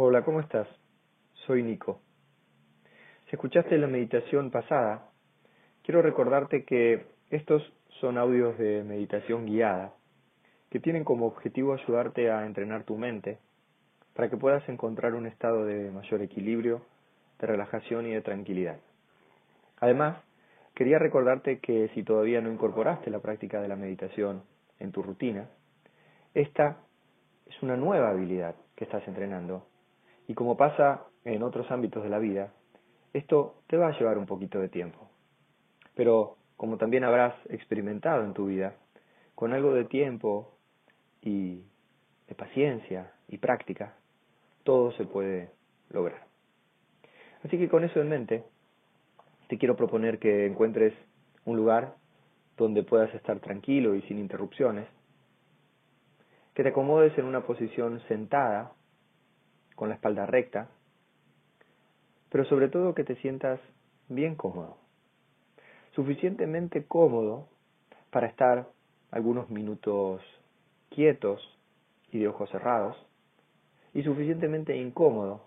Hola, ¿cómo estás? Soy Nico. Si escuchaste la meditación pasada, quiero recordarte que estos son audios de meditación guiada que tienen como objetivo ayudarte a entrenar tu mente para que puedas encontrar un estado de mayor equilibrio, de relajación y de tranquilidad. Además, quería recordarte que si todavía no incorporaste la práctica de la meditación en tu rutina, esta es una nueva habilidad que estás entrenando y como pasa en otros ámbitos de la vida, esto te va a llevar un poquito de tiempo. Pero como también habrás experimentado en tu vida, con algo de tiempo y de paciencia y práctica, todo se puede lograr. Así que con eso en mente, te quiero proponer que encuentres un lugar donde puedas estar tranquilo y sin interrupciones, que te acomodes en una posición sentada, con la espalda recta, pero sobre todo que te sientas bien cómodo, suficientemente cómodo para estar algunos minutos quietos y de ojos cerrados, y suficientemente incómodo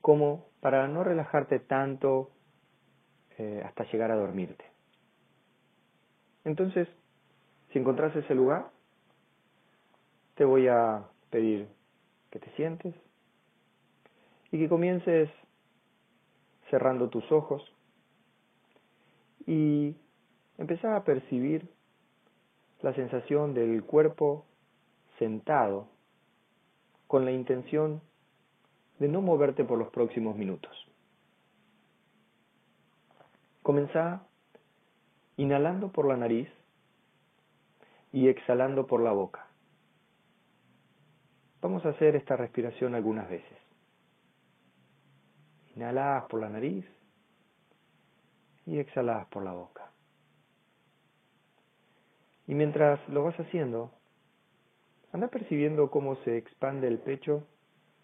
como para no relajarte tanto eh, hasta llegar a dormirte. Entonces, si encontrás ese lugar, te voy a pedir que te sientes y que comiences cerrando tus ojos y empezar a percibir la sensación del cuerpo sentado con la intención de no moverte por los próximos minutos. Comenzá inhalando por la nariz y exhalando por la boca. Vamos a hacer esta respiración algunas veces. Inhalás por la nariz y exhalás por la boca. Y mientras lo vas haciendo, anda percibiendo cómo se expande el pecho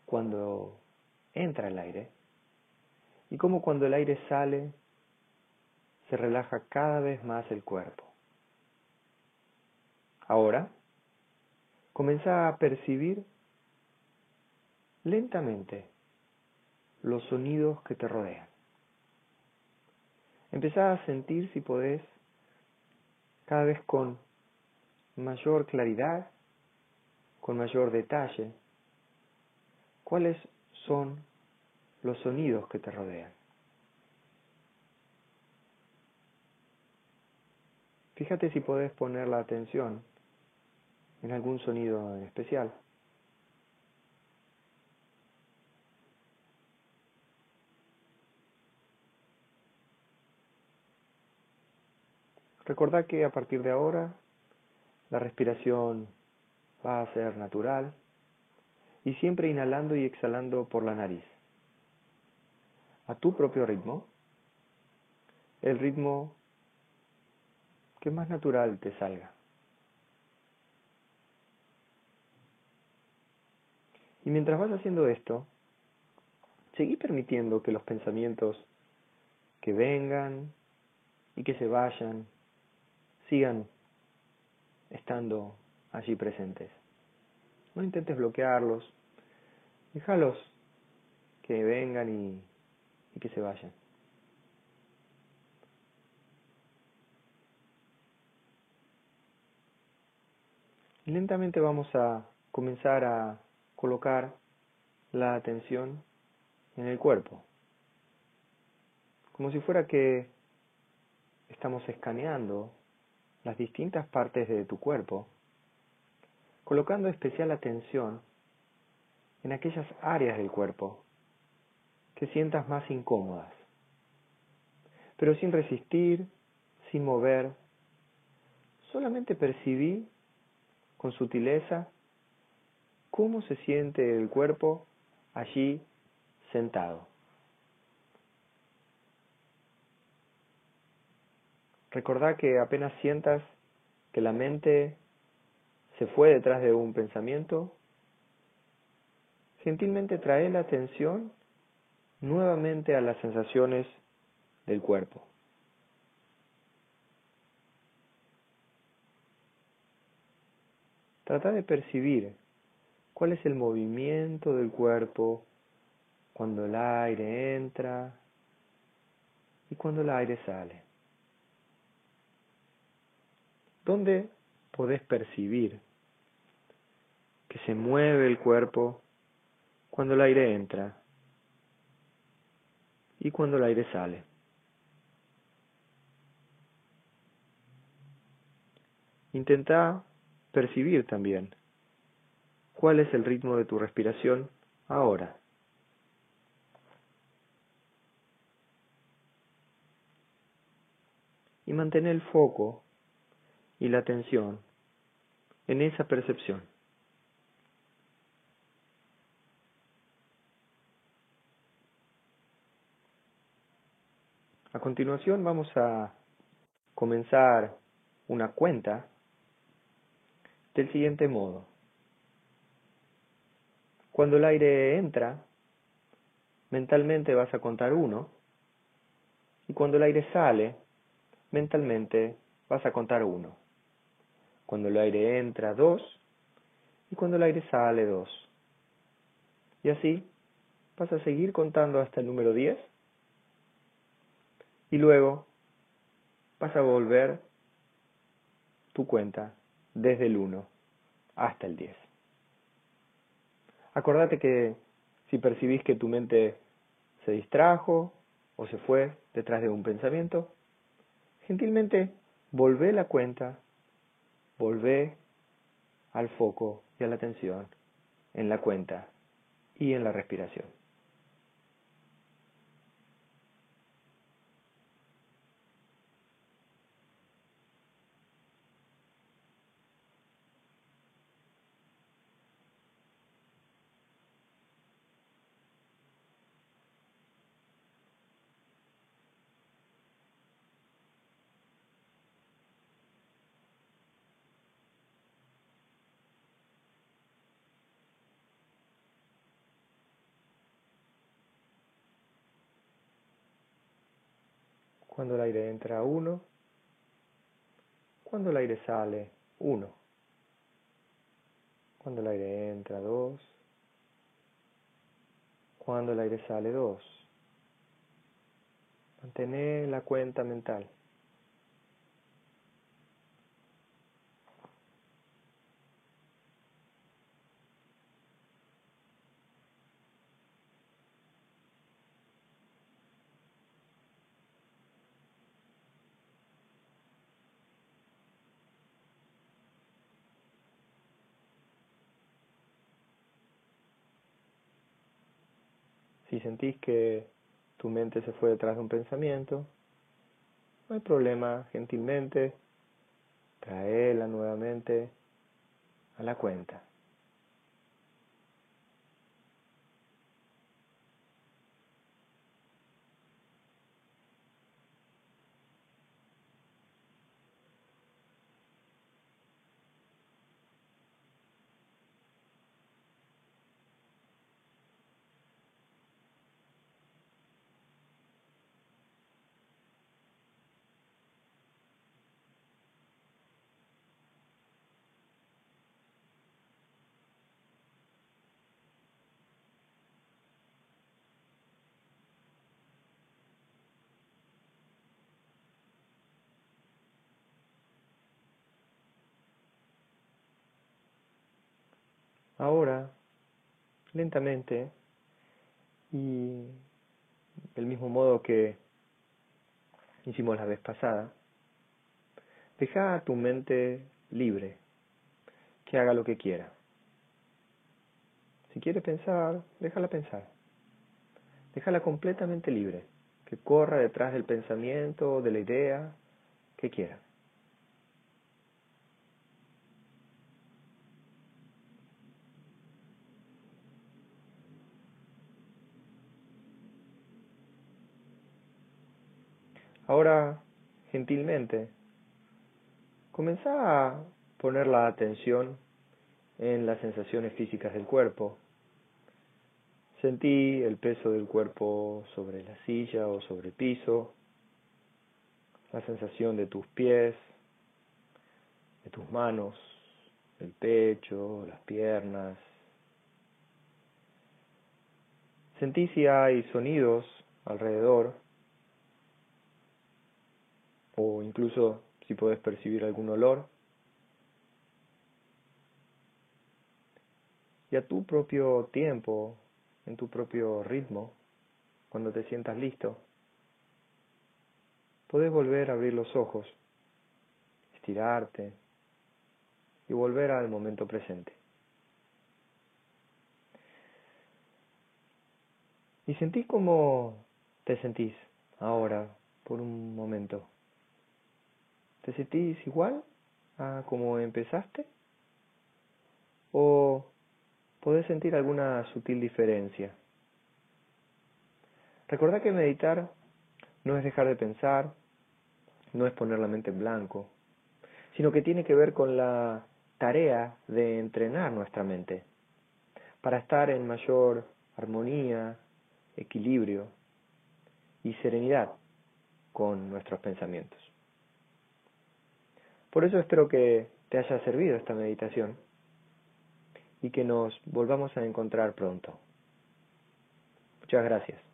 cuando entra el aire y cómo cuando el aire sale se relaja cada vez más el cuerpo. Ahora, comienza a percibir lentamente los sonidos que te rodean. Empezá a sentir si podés cada vez con mayor claridad, con mayor detalle, cuáles son los sonidos que te rodean. Fíjate si podés poner la atención en algún sonido en especial. Recordá que a partir de ahora la respiración va a ser natural y siempre inhalando y exhalando por la nariz. A tu propio ritmo, el ritmo que más natural te salga. Y mientras vas haciendo esto, seguí permitiendo que los pensamientos que vengan y que se vayan sigan estando allí presentes. No intentes bloquearlos, déjalos que vengan y, que se vayan. lentamente vamos a comenzar a colocar la atención en el cuerpo, como si fuera que estamos escaneando las distintas partes de tu cuerpo, colocando especial atención en aquellas áreas del cuerpo que sientas más incómodas, pero sin resistir, sin mover, solamente percibí con sutileza cómo se siente el cuerpo allí sentado. Recordá que apenas sientas que la mente se fue detrás de un pensamiento, gentilmente trae la atención nuevamente a las sensaciones del cuerpo. Trata de percibir cuál es el movimiento del cuerpo cuando el aire entra y cuando el aire sale. ¿Dónde podés percibir que se mueve el cuerpo cuando el aire entra y cuando el aire sale? Intenta percibir también cuál es el ritmo de tu respiración ahora. Y mantén el foco y la atención en esa percepción. A continuación vamos a comenzar una cuenta del siguiente modo. Cuando el aire entra, mentalmente vas a contar uno, y cuando el aire sale, mentalmente vas a contar uno. Cuando el aire entra, dos, y cuando el aire sale, dos. Y así vas a seguir contando hasta el número 10, y luego vas a volver tu cuenta desde el 1 hasta el 10. Acordate que si percibís que tu mente se distrajo o se fue detrás de un pensamiento, gentilmente volvé la cuenta, volvé al foco y a la atención en la cuenta y en la respiración. Cuando el aire entra, uno. Cuando el aire sale, uno. Cuando el aire entra, dos. Cuando el aire sale, dos. Mantener la cuenta mental. Si sentís que tu mente se fue detrás de un pensamiento, no hay problema, gentilmente, traela nuevamente a la cuenta. Ahora, lentamente, y del mismo modo que hicimos la vez pasada, deja a tu mente libre, que haga lo que quiera. Si quiere pensar, déjala pensar. Déjala completamente libre, que corra detrás del pensamiento de la idea que quiera. Ahora, gentilmente, comenzá a poner la atención en las sensaciones físicas del cuerpo. Sentí el peso del cuerpo sobre la silla o sobre el piso, la sensación de tus pies, de tus manos, el pecho, las piernas. Sentí si hay sonidos alrededor o incluso si puedes percibir algún olor. Y a tu propio tiempo, en tu propio ritmo, cuando te sientas listo, puedes volver a abrir los ojos, estirarte y volver al momento presente. Y sentí cómo te sentís ahora por un momento. ¿Te sentís igual a como empezaste? ¿O podés sentir alguna sutil diferencia? Recordá que meditar no es dejar de pensar, no es poner la mente en blanco, sino que tiene que ver con la tarea de entrenar nuestra mente para estar en mayor armonía, equilibrio y serenidad con nuestros pensamientos. Por eso espero que te haya servido esta meditación y que nos volvamos a encontrar pronto. Muchas gracias.